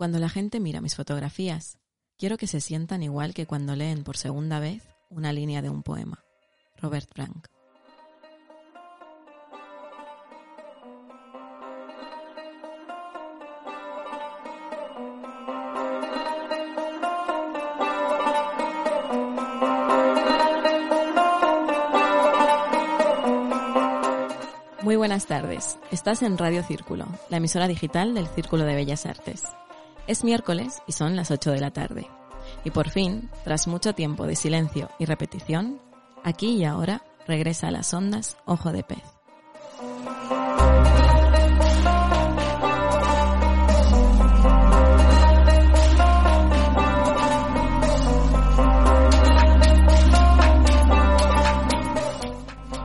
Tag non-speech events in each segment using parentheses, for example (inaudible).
Cuando la gente mira mis fotografías, quiero que se sientan igual que cuando leen por segunda vez una línea de un poema. Robert Frank. Muy buenas tardes. Estás en Radio Círculo, la emisora digital del Círculo de Bellas Artes. Es miércoles y son las 8 de la tarde. Y por fin, tras mucho tiempo de silencio y repetición, aquí y ahora regresa a las ondas Ojo de Pez.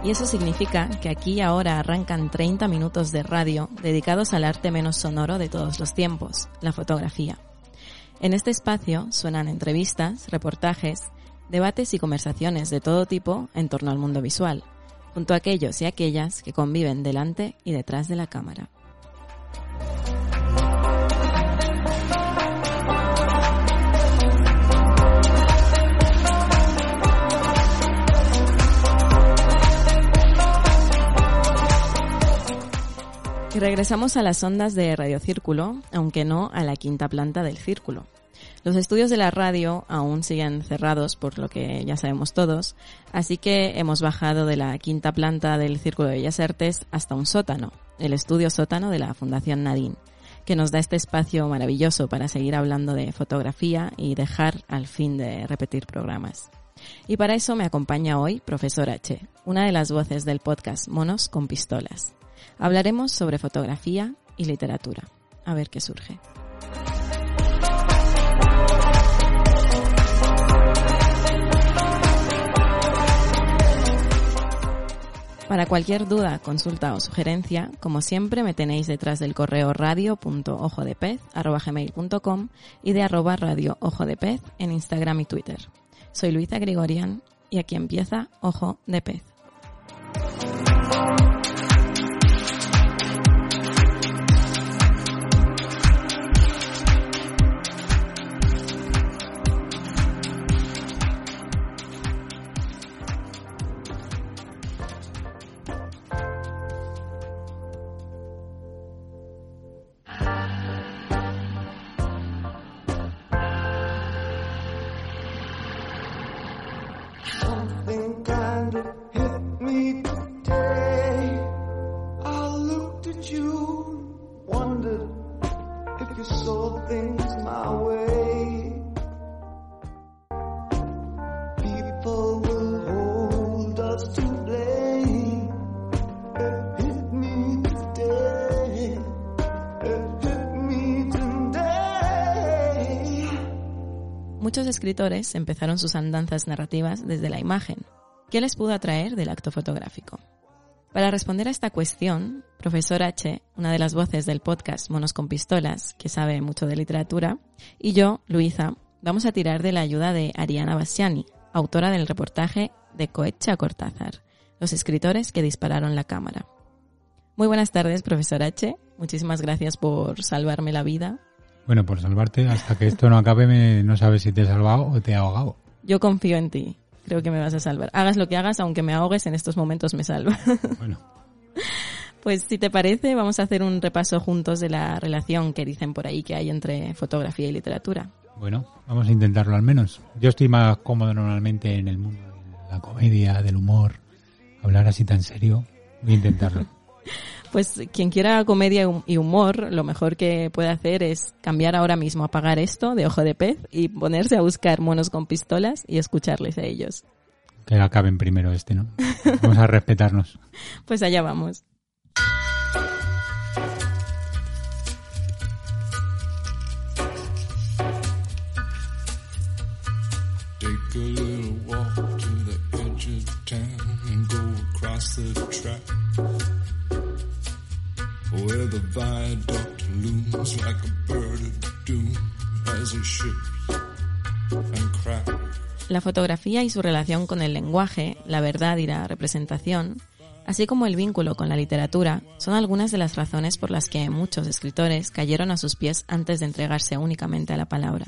Y eso significa que aquí y ahora arrancan 30 minutos de radio dedicados al arte menos sonoro de todos los tiempos, la fotografía. En este espacio suenan entrevistas, reportajes, debates y conversaciones de todo tipo en torno al mundo visual, junto a aquellos y aquellas que conviven delante y detrás de la cámara. Y regresamos a las ondas de Radio Círculo, aunque no a la quinta planta del círculo. Los estudios de la radio aún siguen cerrados, por lo que ya sabemos todos, así que hemos bajado de la quinta planta del Círculo de Bellas Artes hasta un sótano, el estudio sótano de la Fundación Nadine, que nos da este espacio maravilloso para seguir hablando de fotografía y dejar al fin de repetir programas. Y para eso me acompaña hoy Profesor H, una de las voces del podcast Monos con Pistolas. Hablaremos sobre fotografía y literatura. A ver qué surge. Para cualquier duda, consulta o sugerencia, como siempre me tenéis detrás del correo radio.ojodepez.com y de arroba radio ojo de pez en Instagram y Twitter. Soy Luisa Grigorian y aquí empieza Ojo de Pez. Something kind of hit me today. I looked at you, wondered if you saw things my way. Muchos escritores empezaron sus andanzas narrativas desde la imagen. ¿Qué les pudo atraer del acto fotográfico? Para responder a esta cuestión, profesor H, una de las voces del podcast Monos con Pistolas, que sabe mucho de literatura, y yo, Luisa, vamos a tirar de la ayuda de Ariana Bassiani, autora del reportaje de Coetcha a Cortázar, los escritores que dispararon la cámara. Muy buenas tardes, profesor H. Muchísimas gracias por salvarme la vida. Bueno, por salvarte, hasta que esto no acabe, me- no sabes si te he salvado o te he ahogado. Yo confío en ti. Creo que me vas a salvar. Hagas lo que hagas, aunque me ahogues, en estos momentos me salva. (laughs) Bueno, Pues si te parece, vamos a hacer un repaso juntos de la relación que dicen por ahí que hay entre fotografía y literatura. bueno, vamos a intentarlo al menos. Yo estoy más cómodo normalmente en el mundo de la comedia, del humor, hablar así tan serio. Voy a intentarlo. (laughs) Pues quien quiera comedia y humor, lo mejor que puede hacer es cambiar ahora mismo, apagar esto de ojo de pez y ponerse a buscar monos con pistolas y escucharles a ellos. Que acaben primero este, ¿no? Vamos a respetarnos. (laughs) Pues allá vamos. Take a little La fotografía y su relación con el lenguaje, la verdad y la representación así como el vínculo con la literatura, son algunas de las razones por las que muchos escritores cayeron a sus pies antes de entregarse únicamente a la palabra.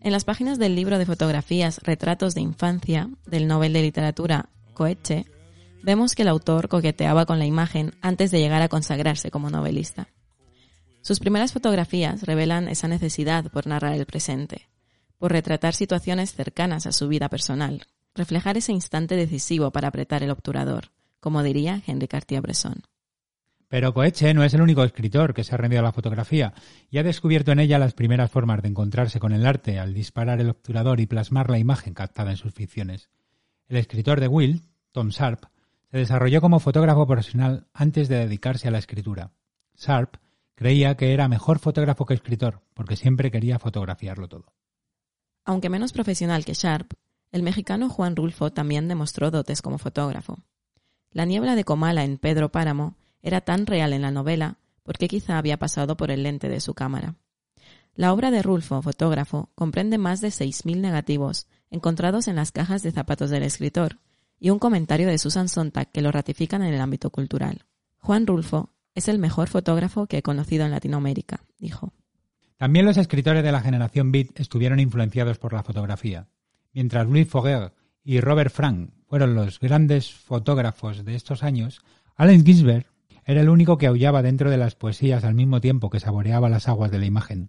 En las páginas del libro de fotografías Retratos de Infancia del Nobel de Literatura Coetzee, vemos que el autor coqueteaba con la imagen antes de llegar a consagrarse como novelista. Sus primeras fotografías revelan esa necesidad por narrar el presente, por retratar situaciones cercanas a su vida personal, reflejar ese instante decisivo para apretar el obturador, como diría Henri Cartier-Bresson. Pero Coetzee no es el único escritor que se ha rendido a la fotografía y ha descubierto en ella las primeras formas de encontrarse con el arte al disparar el obturador y plasmar la imagen captada en sus ficciones. El escritor de Will, Tom Sharp, se desarrolló como fotógrafo profesional antes de dedicarse a la escritura. Sharp creía que era mejor fotógrafo que escritor, porque siempre quería fotografiarlo todo. Aunque menos profesional que Sharp, el mexicano Juan Rulfo también demostró dotes como fotógrafo. La niebla de Comala en Pedro Páramo era tan real en la novela porque quizá había pasado por el lente de su cámara. La obra de Rulfo, fotógrafo, comprende más de 6.000 negativos encontrados en las cajas de zapatos del escritor y un comentario de Susan Sontag que lo ratifican en el ámbito cultural. Juan Rulfo es el mejor fotógrafo que he conocido en Latinoamérica, dijo. También los escritores de la generación Beat estuvieron influenciados por la fotografía. Mientras Louis Foguer y Robert Frank fueron los grandes fotógrafos de estos años, Allen Ginsberg era el único que aullaba dentro de las poesías al mismo tiempo que saboreaba las aguas de la imagen.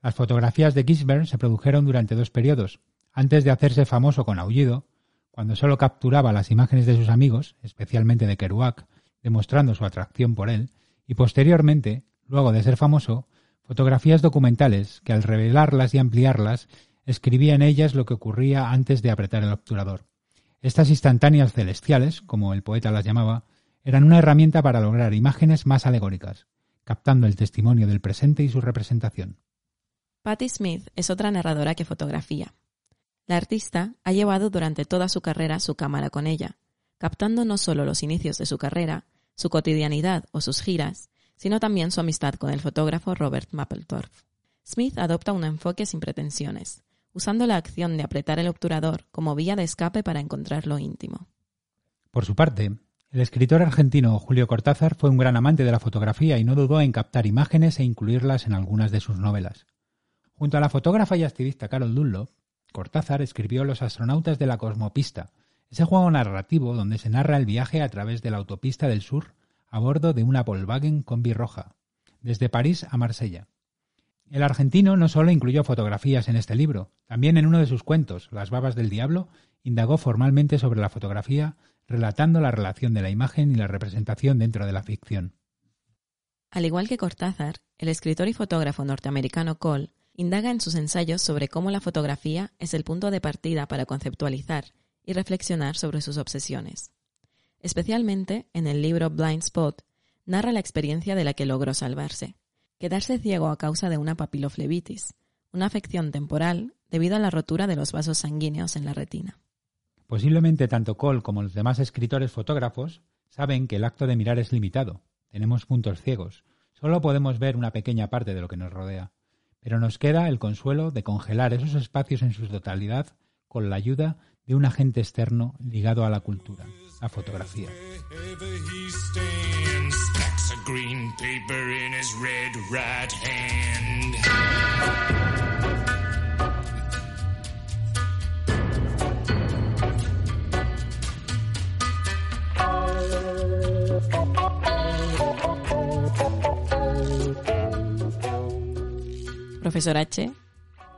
Las fotografías de Ginsberg se produjeron durante dos periodos, antes de hacerse famoso con Aullido, cuando solo capturaba las imágenes de sus amigos, especialmente de Kerouac, demostrando su atracción por él, y posteriormente, luego de ser famoso, fotografías documentales que al revelarlas y ampliarlas escribía en ellas lo que ocurría antes de apretar el obturador. Estas instantáneas celestiales, como el poeta las llamaba, eran una herramienta para lograr imágenes más alegóricas, captando el testimonio del presente y su representación. Patti Smith es otra narradora que fotografía. La artista ha llevado durante toda su carrera su cámara con ella, captando no solo los inicios de su carrera, su cotidianidad o sus giras, sino también su amistad con el fotógrafo Robert Mapplethorpe. Smith adopta un enfoque sin pretensiones, usando la acción de apretar el obturador como vía de escape para encontrar lo íntimo. Por su parte, el escritor argentino Julio Cortázar fue un gran amante de la fotografía y no dudó en captar imágenes e incluirlas en algunas de sus novelas. Junto a la fotógrafa y activista Carol Dunlop, Cortázar escribió Los astronautas de la cosmopista, ese juego narrativo donde se narra el viaje a través de la autopista del sur a bordo de una Volkswagen Combi roja, desde París a Marsella. El argentino no solo incluyó fotografías en este libro, también en uno de sus cuentos, Las babas del diablo, indagó formalmente sobre la fotografía, relatando la relación de la imagen y la representación dentro de la ficción. Al igual que Cortázar, el escritor y fotógrafo norteamericano Cole indaga en sus ensayos sobre cómo la fotografía es el punto de partida para conceptualizar y reflexionar sobre sus obsesiones. Especialmente en el libro Blind Spot, narra la experiencia de la que logró salvarse, quedarse ciego a causa de una papiloflebitis, una afección temporal debido a la rotura de los vasos sanguíneos en la retina. Posiblemente tanto Cole como los demás escritores fotógrafos saben que el acto de mirar es limitado. Tenemos puntos ciegos. Solo podemos ver una pequeña parte de lo que nos rodea. Pero nos queda el consuelo de congelar esos espacios en su totalidad con la ayuda de un agente externo ligado a la cultura, la fotografía. Profesor H,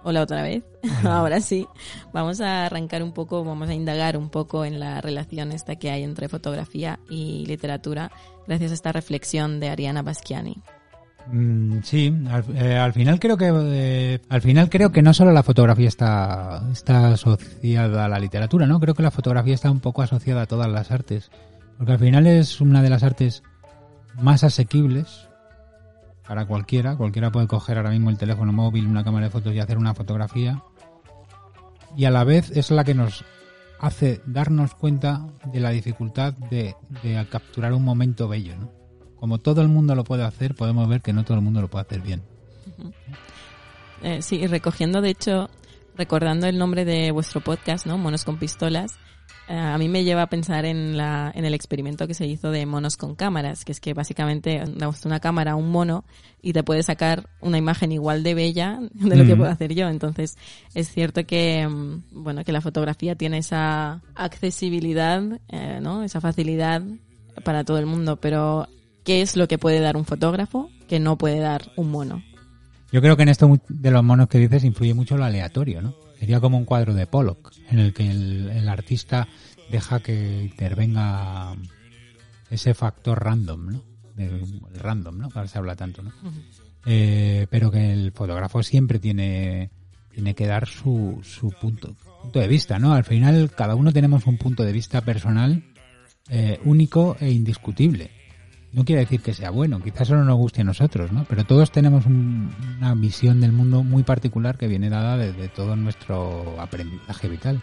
hola otra vez. (laughs) Ahora sí, vamos a arrancar un poco, vamos a indagar un poco en la relación esta que hay entre fotografía y literatura gracias a esta reflexión de Ariana Basquiani. Mm, sí, al, eh, al final creo que eh, al final creo que no solo la fotografía está está asociada a la literatura, ¿no? Creo que la fotografía está un poco asociada a todas las artes, porque al final es una de las artes más asequibles para cualquiera. Cualquiera puede coger ahora mismo el teléfono móvil, una cámara de fotos y hacer una fotografía. Y a la vez es la que nos hace darnos cuenta de la dificultad de, capturar un momento bello, ¿no? Como todo el mundo lo puede hacer, podemos ver que no todo el mundo lo puede hacer bien. Eh, sí, recogiendo, de hecho, recordando el nombre de vuestro podcast, ¿no? Monos con pistolas, a mí me lleva a pensar en, la, en el experimento que se hizo de monos con cámaras, que es que básicamente damos una cámara a un mono y te puede sacar una imagen igual de bella de lo que Mm. puedo hacer yo. Entonces, es cierto que, mm, bueno, que la fotografía tiene esa accesibilidad, eh, ¿no? Esa facilidad para todo el mundo, pero ¿qué es lo que puede dar un fotógrafo que no puede dar un mono? Yo creo que en esto de los monos que dices influye mucho lo aleatorio, ¿no? Sería como un cuadro de Pollock, en el que el, el artista deja que intervenga ese factor random, ¿no? El random, ¿no? Que ahora se habla tanto, ¿no? Eh, pero que el fotógrafo siempre tiene, tiene que dar su, su punto, punto de vista, ¿no? Al final cada uno tenemos un punto de vista personal eh, único e indiscutible. No quiere decir que sea bueno, quizás solo nos guste a nosotros, ¿no? Pero todos tenemos un- una visión del mundo muy particular que viene dada desde todo nuestro aprendizaje vital.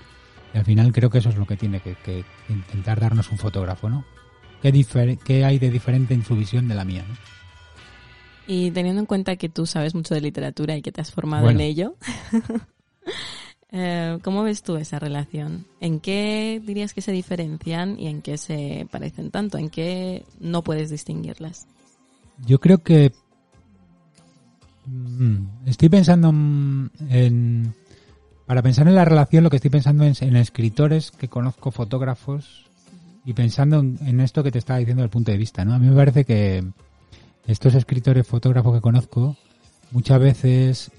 Y al final creo que eso es lo que tiene que, que intentar darnos un fotógrafo, ¿no? ¿Qué, qué hay de diferente en su visión de la mía? ¿no? Y teniendo en cuenta que tú sabes mucho de literatura y que te has formado Bueno. en ello, (laughs) eh, ¿cómo ves tú esa relación? ¿En qué dirías que se diferencian y en qué se parecen tanto? ¿En qué no puedes distinguirlas? Yo creo que mm, estoy pensando en para pensar en la relación lo que estoy pensando es en escritores que conozco, fotógrafos y pensando en, en esto que te estaba diciendo del punto de vista, ¿no? A mí me parece que estos escritores, fotógrafos que conozco muchas veces,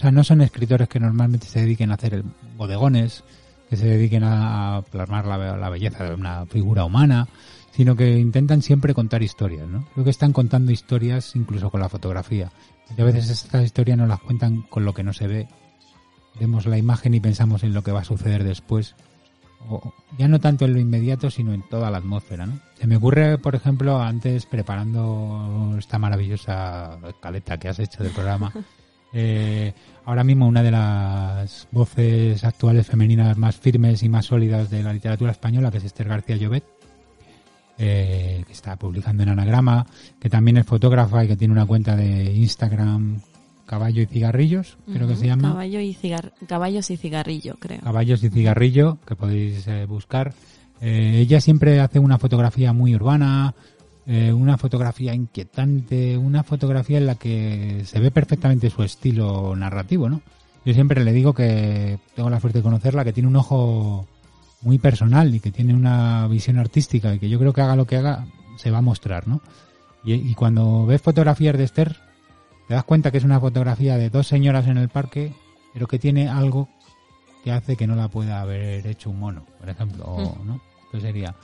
o sea, no son escritores que normalmente se dediquen a hacer bodegones, que se dediquen a, plasmar la, belleza de una figura humana, sino que intentan siempre contar historias, ¿no? Creo que están contando historias incluso con la fotografía. Y a veces estas historias no las cuentan con lo que no se ve. Vemos la imagen y pensamos en lo que va a suceder después. O ya no tanto en lo inmediato, sino en toda la atmósfera, ¿no? Se me ocurre, por ejemplo, antes preparando esta maravillosa escaleta que has hecho del programa, (laughs) eh, ahora mismo una de las voces actuales femeninas más firmes y más sólidas de la literatura española, que es Esther García Llobet, eh, que está publicando en Anagrama, que también es fotógrafa y que tiene una cuenta de Instagram, Caballo y Cigarrillos, creo que se llama. Caballo y cigar- Caballos y cigarrillo, creo. Caballos y Cigarrillo, que podéis eh, buscar. Eh, ella siempre hace una fotografía muy urbana, eh, una fotografía inquietante, una fotografía en la que se ve perfectamente su estilo narrativo, ¿no? Yo siempre le digo que tengo la suerte de conocerla, que tiene un ojo muy personal y que tiene una visión artística y que yo creo que haga lo que haga se va a mostrar, ¿no? Y, y cuando ves fotografías de Esther, te das cuenta que es una fotografía de dos señoras en el parque, pero que tiene algo que hace que no la pueda haber hecho un mono, por ejemplo, o, ¿no? Que sería.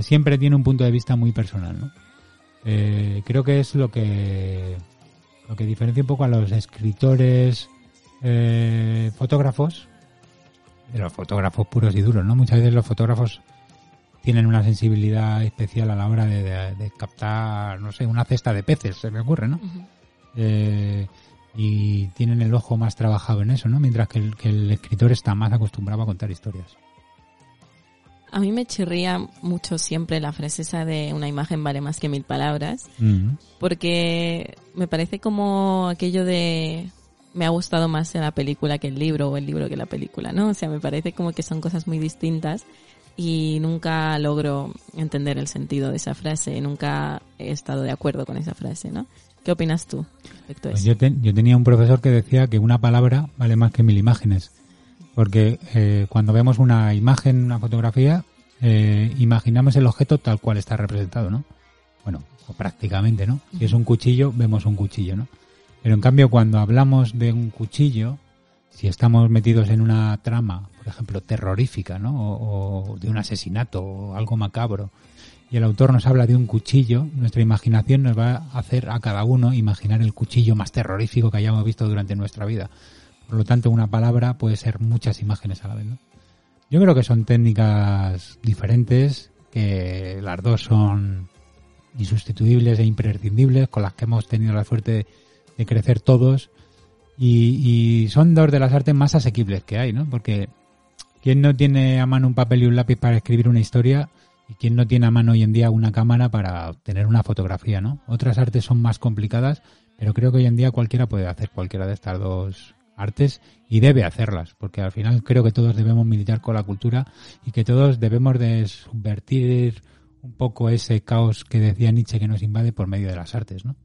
siempre tiene un punto de vista muy personal, ¿no? Eh, creo que es lo que lo que diferencia un poco a los escritores eh, fotógrafos de los fotógrafos puros y duros, ¿no? Muchas veces los fotógrafos tienen una sensibilidad especial a la hora de, de- de captar, no sé, una cesta de peces, se me ocurre, ¿no? Eh, y tienen el ojo más trabajado en eso, ¿no? Mientras que el, que el escritor está más acostumbrado a contar historias. A mí me chirría mucho siempre la frase esa de una imagen vale más que mil palabras, Mm. porque me parece como aquello de me ha gustado más la película que el libro o el libro que la película, ¿no? O sea, me parece como que son cosas muy distintas y nunca logro entender el sentido de esa frase, nunca he estado de acuerdo con esa frase, ¿no? ¿Qué opinas tú respecto a Pues eso? yo, te- yo tenía un profesor que decía que una palabra vale más que mil imágenes. Porque eh, cuando vemos una imagen, una fotografía, eh, imaginamos el objeto tal cual está representado, ¿no? Bueno, o prácticamente, ¿no? Si es un cuchillo, vemos un cuchillo, ¿no? Pero en cambio, cuando hablamos de un cuchillo, si estamos metidos en una trama, por ejemplo, terrorífica, ¿no? O, o de un asesinato o algo macabro, y el autor nos habla de un cuchillo, nuestra imaginación nos va a hacer a cada uno imaginar el cuchillo más terrorífico que hayamos visto durante nuestra vida. Por lo tanto, una palabra puede ser muchas imágenes a la vez, ¿no? Yo creo que son técnicas diferentes, que las dos son insustituibles e imprescindibles, con las que hemos tenido la suerte de, crecer todos, y, son dos de las artes más asequibles que hay, ¿no? Porque ¿quién no tiene a mano un papel y un lápiz para escribir una historia? ¿Y quién no tiene a mano hoy en día una cámara para obtener una fotografía, ¿no? Otras artes son más complicadas, pero creo que hoy en día cualquiera puede hacer cualquiera de estas dos artes y debe hacerlas, porque al final creo que todos debemos militar con la cultura y que todos debemos de subvertir un poco ese caos que decía Nietzsche que nos invade por medio de las artes, ¿no?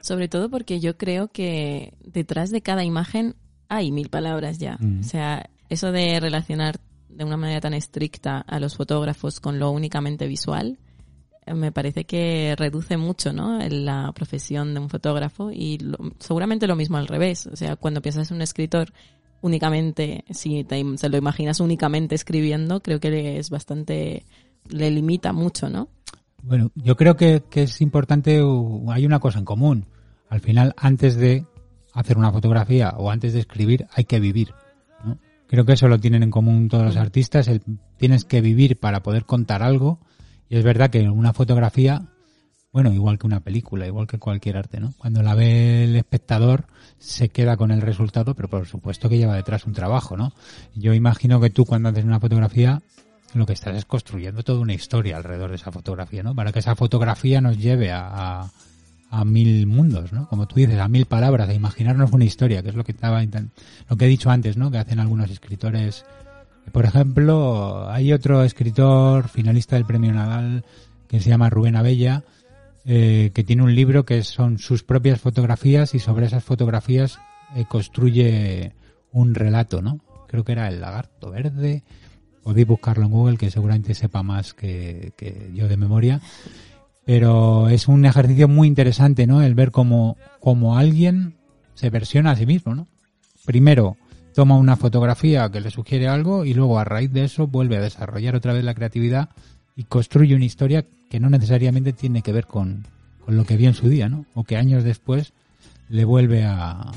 Sobre todo porque yo creo que detrás de cada imagen hay mil palabras ya. Mm. O sea, eso de relacionar de una manera tan estricta a los fotógrafos con lo únicamente visual, me parece que reduce mucho, ¿no? La profesión de un fotógrafo y lo- seguramente lo mismo al revés. O sea, cuando piensas en un escritor únicamente, si te, se lo imaginas únicamente escribiendo, creo que es bastante, le limita mucho, ¿no? Bueno, yo creo que, que es importante, hay una cosa en común. Al final, antes de hacer una fotografía o antes de escribir, hay que vivir. ¿no? Creo que eso lo tienen en común todos los artistas. el- tienes que vivir para poder contar algo. Y es verdad que una fotografía, bueno, igual que una película, igual que cualquier arte, ¿no? Cuando la ve el espectador, se queda con el resultado, pero por supuesto que lleva detrás un trabajo, ¿no? Yo imagino que tú cuando haces una fotografía, lo que estás es construyendo toda una historia alrededor de esa fotografía, ¿no? Para que esa fotografía nos lleve a, a, mil mundos, ¿no? Como tú dices, a mil palabras, a imaginarnos una historia, que es lo que estaba lo que he dicho antes, ¿no? Que hacen algunos escritores. Por ejemplo, hay otro escritor finalista del Premio Nadal que se llama Rubén Abella, eh, que tiene un libro que son sus propias fotografías y sobre esas fotografías eh, construye un relato, ¿no? Creo que era el lagarto verde. Podéis buscarlo en Google, que seguramente sepa más que, que yo de memoria. Pero es un ejercicio muy interesante, ¿no? El ver cómo, cómo alguien se versiona a sí mismo, ¿no? Primero toma una fotografía que le sugiere algo y luego a raíz de eso vuelve a desarrollar otra vez la creatividad y construye una historia que no necesariamente tiene que ver con, con lo que vio en su día, ¿no? O que años después le vuelve a,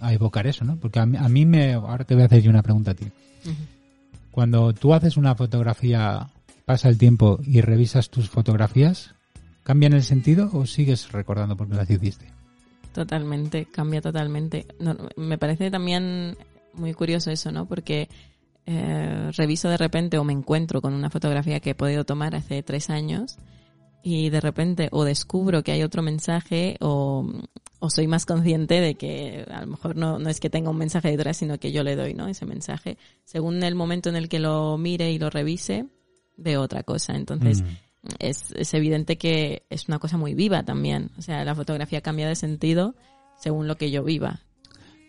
a evocar eso, ¿no? Porque a mí, a mí me... Ahora te voy a hacer yo una pregunta a ti. Cuando tú haces una fotografía, pasa el tiempo y revisas tus fotografías, ¿cambian el sentido o sigues recordando por qué las hiciste? Totalmente, cambia totalmente. No, me parece también muy curioso eso, ¿no? Porque eh, reviso de repente o me encuentro con una fotografía que he podido tomar hace tres años y de repente o descubro que hay otro mensaje o, o soy más consciente de que a lo mejor no, no es que tenga un mensaje detrás, sino que yo le doy, ¿no? Ese mensaje. Según el momento en el que lo mire y lo revise, veo otra cosa. Entonces, Mm. es, es evidente que es una cosa muy viva también. O sea, la fotografía cambia de sentido según lo que yo viva.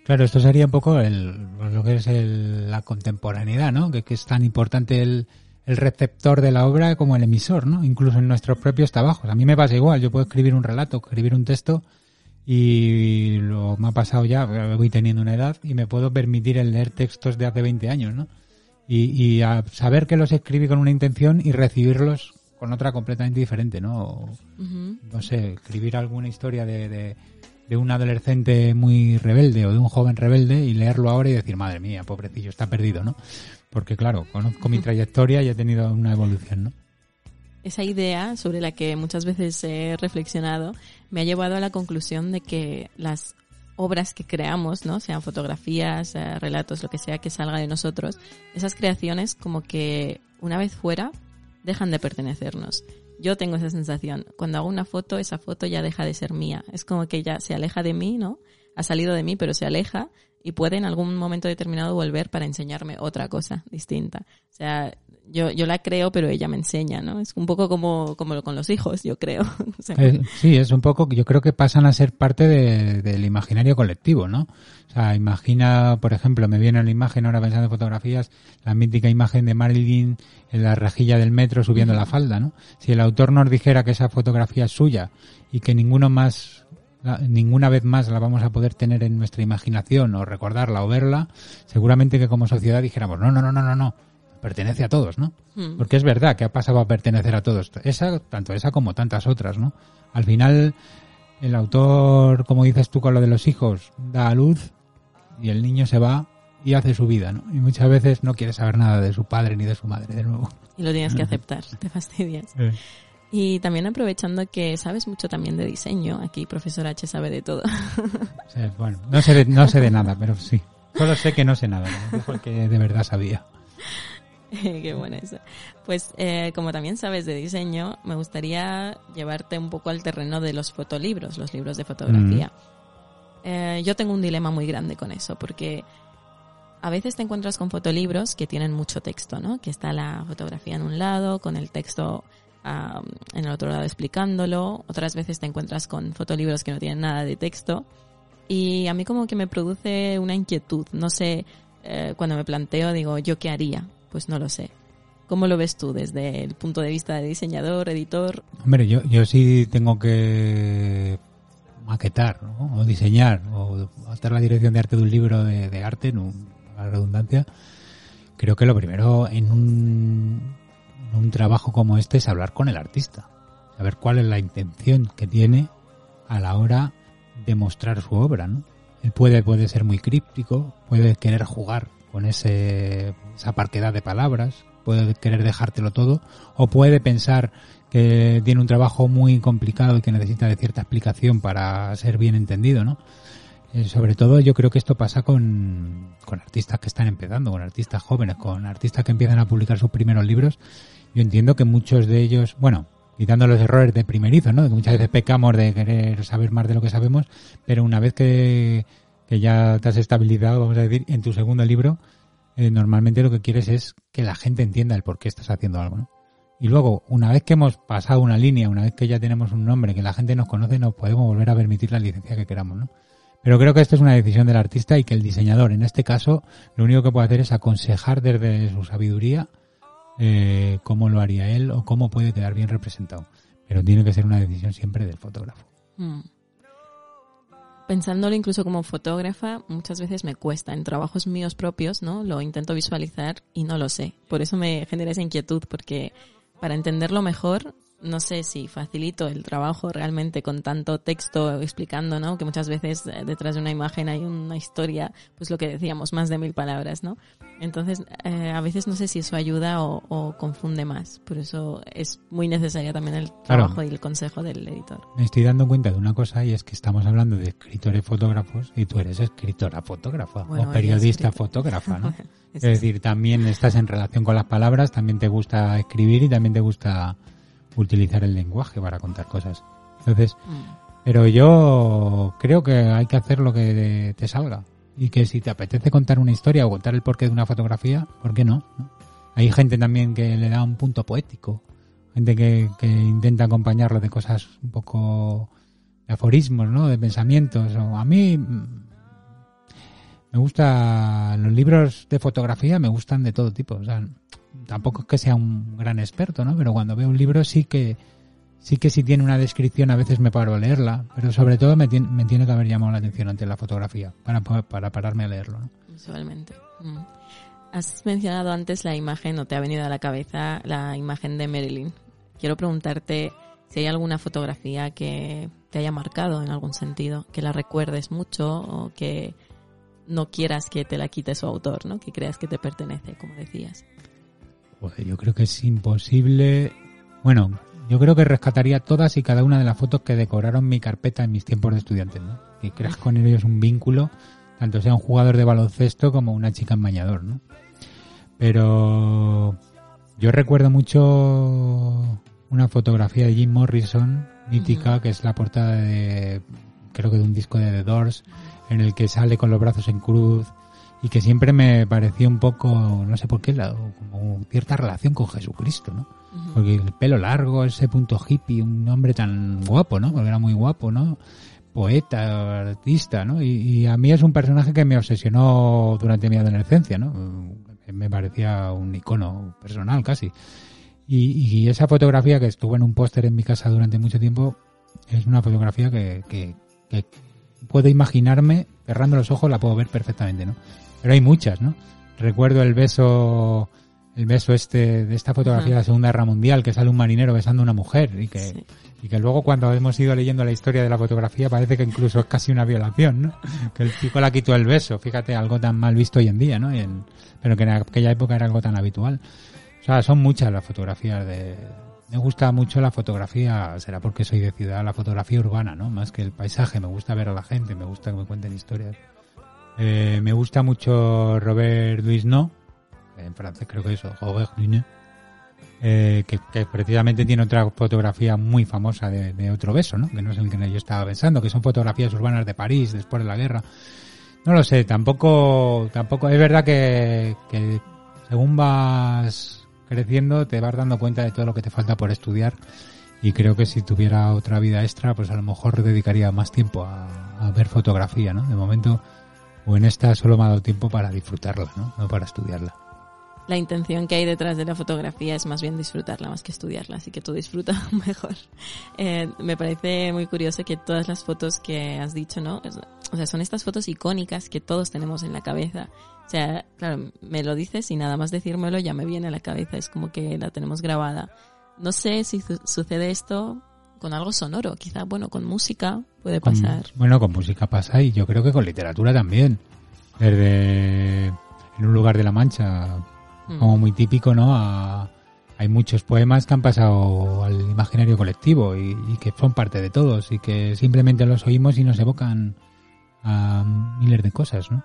Claro, esto sería un poco el, lo que es el- la contemporaneidad, ¿no? Que, que es tan importante el, el receptor de la obra como el emisor, ¿no? Incluso en nuestros propios trabajos. A mí me pasa igual, yo puedo escribir un relato, escribir un texto y lo me ha pasado ya, voy teniendo una edad y me puedo permitir el leer textos de hace 20 años, ¿no? Y, y a saber que los escribí con una intención y recibirlos con otra completamente diferente, ¿no? O, no sé, escribir alguna historia de, de, de un adolescente muy rebelde o de un joven rebelde y leerlo ahora y decir, madre mía, pobrecillo, está perdido, ¿no? Porque claro, conozco mi trayectoria y he tenido una evolución, ¿no? Esa idea sobre la que muchas veces he reflexionado me ha llevado a la conclusión de que las obras que creamos, ¿no? Sean fotografías, eh, relatos, lo que sea que salga de nosotros, esas creaciones como que una vez fuera dejan de pertenecernos. Yo tengo esa sensación. Cuando hago una foto, esa foto ya deja de ser mía. Es como que ya se aleja de mí, ¿no? Ha salido de mí, pero se aleja y puede en algún momento determinado volver para enseñarme otra cosa distinta. O sea, yo, yo la creo, pero ella me enseña, ¿no? Es un poco como, como con los hijos, yo creo. (laughs) O sea, sí, es un poco, yo creo que pasan a ser parte de- del imaginario colectivo, ¿no? O sea, imagina, por ejemplo, me viene la imagen ahora pensando en fotografías, la mítica imagen de Marilyn en la rejilla del metro subiendo la falda, ¿no? Si el autor nos dijera que esa fotografía es suya y que ninguno más, la- ninguna vez más la vamos a poder tener en nuestra imaginación o recordarla o verla, seguramente que como sociedad dijéramos, no, no, no, no, no, no, pertenece a todos, ¿no? mm, Porque es verdad que ha pasado a pertenecer a todos. Esa, tanto esa como tantas otras, ¿no? Al final, el autor, como dices tú con lo de los hijos, da a luz y el niño se va y hace su vida, ¿no? Y muchas veces no quiere saber nada de su padre ni de su madre, de nuevo. y lo tienes que aceptar, (laughs) te fastidias. Y también aprovechando que sabes mucho también de diseño, aquí profesor H sabe de todo. (laughs) Bueno, no sé, de, no sé de nada, pero sí. Solo sé que no sé nada, ¿no? dijo el que de verdad sabía. (laughs) Qué buena eso. Pues eh, como también sabes de diseño, me gustaría llevarte un poco al terreno de los fotolibros, los libros de fotografía. eh, yo tengo un dilema muy grande con eso, porque a veces te encuentras con fotolibros que tienen mucho texto, ¿no? Que está la fotografía en un lado, con el texto en el otro lado explicándolo. Otras veces te encuentras con fotolibros que no tienen nada de texto. Y a mí como que me produce una inquietud. No sé, eh, cuando me planteo, digo, ¿yo qué haría? Pues no lo sé. ¿Cómo lo ves tú desde el punto de vista de diseñador, editor? Hombre, yo, yo sí tengo que maquetar ¿no? o diseñar o hacer la dirección de arte de un libro de, arte, no, la redundancia. Creo que lo primero en un, un trabajo como este es hablar con el artista, saber cuál es la intención que tiene a la hora de mostrar su obra. ¿no? Él puede, puede ser muy críptico, puede querer jugar con ese, esa parquedad de palabras, puede querer dejártelo todo, o puede pensar que tiene un trabajo muy complicado y que necesita de cierta explicación para ser bien entendido, ¿no? Eh, sobre todo yo creo que esto pasa con, con artistas que están empezando, con artistas jóvenes, con artistas que empiezan a publicar sus primeros libros. Yo entiendo que muchos de ellos, bueno, quitando los errores de primerizo, ¿no? Que muchas veces pecamos de querer saber más de lo que sabemos, pero una vez que, que ya te has estabilizado, vamos a decir, en tu segundo libro, eh, normalmente lo que quieres es que la gente entienda el por qué estás haciendo algo, ¿no? Y luego, una vez que hemos pasado una línea, una vez que ya tenemos un nombre, que la gente nos conoce, nos podemos volver a permitir la licencia que queramos, ¿no? Pero creo que esto es una decisión del artista y que el diseñador, en este caso, lo único que puede hacer es aconsejar desde su sabiduría eh, cómo lo haría él o cómo puede quedar bien representado. Pero tiene que ser una decisión siempre del fotógrafo. Mm. Pensándolo incluso como fotógrafa, muchas veces me cuesta en trabajos míos propios, ¿no? Lo intento visualizar y no lo sé. Por eso me genera esa inquietud, porque para entenderlo mejor, no sé si facilito el trabajo realmente con tanto texto explicando, ¿no? Que muchas veces eh, detrás de una imagen hay una historia, pues lo que decíamos, más de mil palabras, ¿no? Entonces, eh, a veces no sé si eso ayuda o, o confunde más. Por eso es muy necesario también el trabajo y el consejo del editor. Me estoy dando cuenta de una cosa y es que estamos hablando de escritores fotógrafos y tú eres escritora fotógrafa Bueno, o periodista fotógrafa, ¿no? (laughs) Es Es decir, también estás en relación con las palabras, también te gusta escribir y también te gusta utilizar el lenguaje para contar cosas. Entonces, Mm. pero yo creo que hay que hacer lo que te salga. Y que si te apetece contar una historia o contar el porqué de una fotografía, ¿por qué no? ¿no? Hay gente también que le da un punto poético. Gente que, que intenta acompañarlo de cosas un poco de aforismos, ¿no? De pensamientos. O a mí mm, me gusta los libros de fotografía me gustan de todo tipo o sea tampoco es que sea un gran experto no pero cuando veo un libro sí que sí que si tiene una descripción a veces me paro a leerla pero sobre todo me, tiene, me tiene que haber llamado la atención ante la fotografía para, para pararme a leerlo ¿no? Mm. Has mencionado antes la imagen, o te ha venido a la cabeza la imagen de Marilyn. Quiero preguntarte si hay alguna fotografía que te haya marcado en algún sentido, que la recuerdes mucho o que no quieras que te la quite su autor, ¿no? Que creas que te pertenece, como decías. Joder, yo creo que es imposible bueno yo creo que rescataría todas y cada una de las fotos que decoraron mi carpeta en mis tiempos de estudiante ¿no? que creas con ellos un vínculo tanto sea un jugador de baloncesto como una chica en bañador, ¿no? Pero yo recuerdo mucho una fotografía de Jim Morrison, mítica, que es la portada de, creo que de un disco de The Doors, en el que sale con los brazos en cruz y que siempre me pareció un poco, no sé por qué, la- como cierta relación con Jesucristo, ¿no? Porque el pelo largo, ese punto hippie, un hombre tan guapo, ¿no? Porque era muy guapo, ¿no? Poeta, artista, ¿no? Y, y a mí es un personaje que me obsesionó durante mi adolescencia, ¿no? Me parecía un icono personal casi. Y, y esa fotografía que estuvo en un póster en mi casa durante mucho tiempo es una fotografía que, que, que puedo imaginarme, cerrando los ojos la puedo ver perfectamente, ¿no? Pero hay muchas, ¿no? Recuerdo el beso, el beso este de esta fotografía de la Segunda Guerra Mundial, que sale un marinero besando a una mujer y que, Sí. y que luego cuando hemos ido leyendo la historia de la fotografía parece que incluso es casi una violación, ¿no? (laughs) Que el chico la quitó el beso, fíjate, algo tan mal visto hoy en día, ¿no? Pero que en aquella época era algo tan habitual. O sea, son muchas las fotografías de... Me gusta mucho la fotografía, será porque soy de ciudad, la fotografía urbana, ¿no? Más que el paisaje, me gusta ver a la gente, me gusta que me cuenten historias. Eh, me gusta mucho Robert Duisneau, en francés creo que eso, eh, que, que precisamente tiene otra fotografía muy famosa de, otro beso, ¿no? Que no es el que yo estaba pensando, que son fotografías urbanas de París después de la guerra. No lo sé, tampoco, tampoco, es verdad que, que según vas creciendo te vas dando cuenta de todo lo que te falta por estudiar y creo que si tuviera otra vida extra pues a lo mejor dedicaría más tiempo a, a ver fotografía, ¿no? De momento o en esta solo me ha dado tiempo para disfrutarla, ¿no? No para estudiarla. La intención que hay detrás de la fotografía es más bien disfrutarla más que estudiarla, así que tú disfruta (laughs) mejor. Eh, me parece muy curioso que todas las fotos que has dicho, ¿no? O sea, son estas fotos icónicas que todos tenemos en la cabeza. O sea, claro, me lo dices y nada más decírmelo ya me viene a la cabeza, es como que la tenemos grabada. No sé si su- sucede esto con algo sonoro, quizá, bueno, con música puede Con- pasar. bueno, con música pasa y yo creo que con literatura también. Desde en un lugar de la Mancha, Mm. como muy típico, ¿no? A- hay muchos poemas que han pasado al imaginario colectivo y, y que son parte de todos y que simplemente los oímos y nos evocan a miles de cosas, ¿no?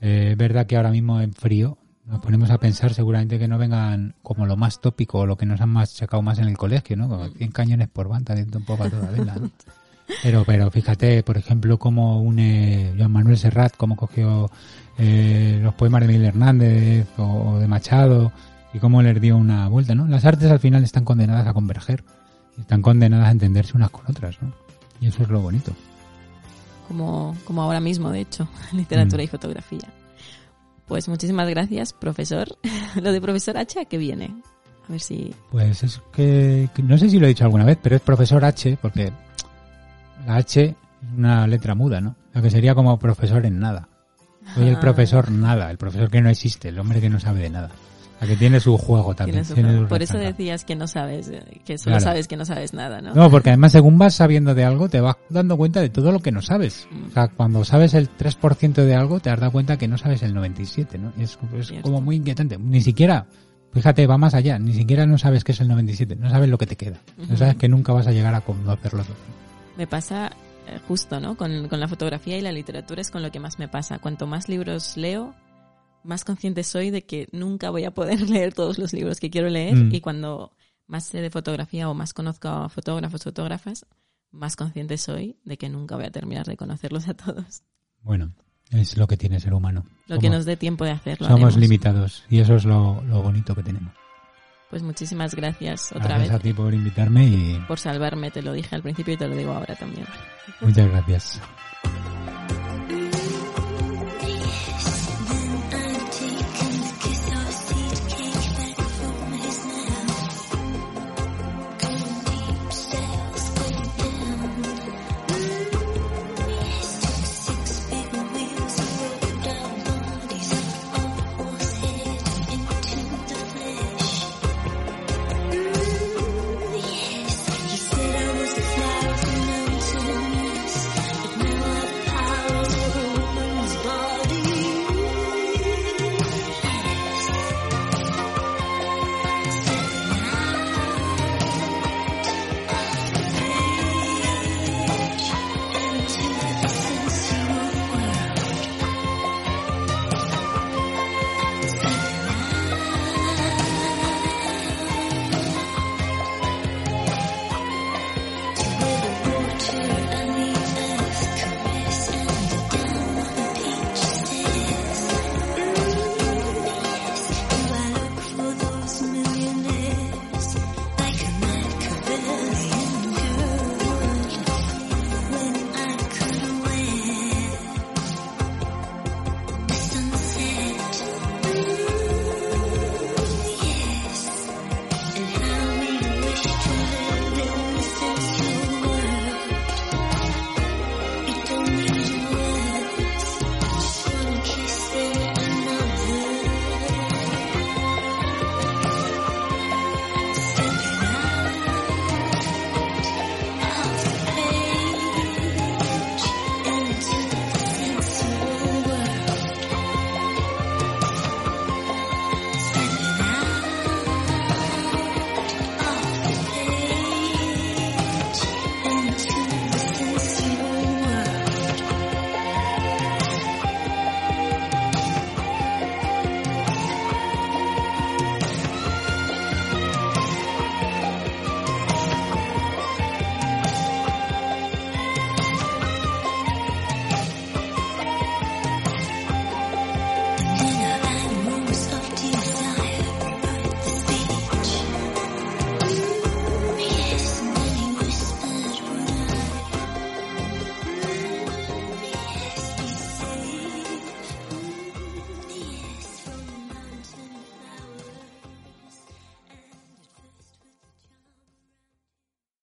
Eh, es verdad que ahora mismo en frío nos ponemos a pensar seguramente que no vengan como lo más tópico o lo que nos han machacado más en el colegio, ¿no? Como 100 cañones por banda un poco a toda vela, ¿no? (laughs) Pero, pero fíjate, por ejemplo, cómo une Joan Manuel Serrat, cómo cogió eh, los poemas de Miguel Hernández o, o de Machado y cómo les dio una vuelta, ¿no? Las artes al final están condenadas a converger, y están condenadas a entenderse unas con otras, ¿no? Y eso es lo bonito. como, como ahora mismo, de hecho, (laughs) literatura Mm. y fotografía. Pues muchísimas gracias, profesor. (laughs) Lo de profesor H, ¿a qué viene? A ver si... Pues es que no sé si lo he dicho alguna vez, pero es profesor H porque la H es una letra muda, ¿no? Lo que sería como profesor en nada. Soy el Ah. profesor nada, el profesor que no existe, el hombre que no sabe de nada. La que tiene su juego también. Juego. su Por eso decías que no sabes, eh, que solo Claro. sabes que no sabes nada, ¿no? No, porque además según vas sabiendo de algo, te vas dando cuenta de todo lo que no sabes. Mm. O sea, cuando sabes el 3% de algo, te has dado cuenta que no sabes el 97%, ¿no? Y es, es como muy inquietante. Ni siquiera, fíjate, va más allá, ni siquiera no sabes qué es el 97%, no sabes lo que te queda. No sabes que nunca vas a llegar a conocerlo todo. Me pasa eh, justo, ¿no? Con, con la fotografía y la literatura es con lo que más me pasa. Cuanto más libros leo, más consciente soy de que nunca voy a poder (laughs) leer todos los libros que quiero leer Mm. y cuando más sé de fotografía o más conozco a fotógrafos, fotógrafas, más consciente soy de que nunca voy a terminar de conocerlos a todos. Bueno, es lo que tiene el ser humano. Lo que nos dé tiempo de hacerlo. Somos haremos. limitados y eso es lo, lo bonito que tenemos. Pues muchísimas gracias otra Gracias a vez ti por invitarme y por salvarme, te lo dije al principio y te lo digo ahora también. muchas gracias.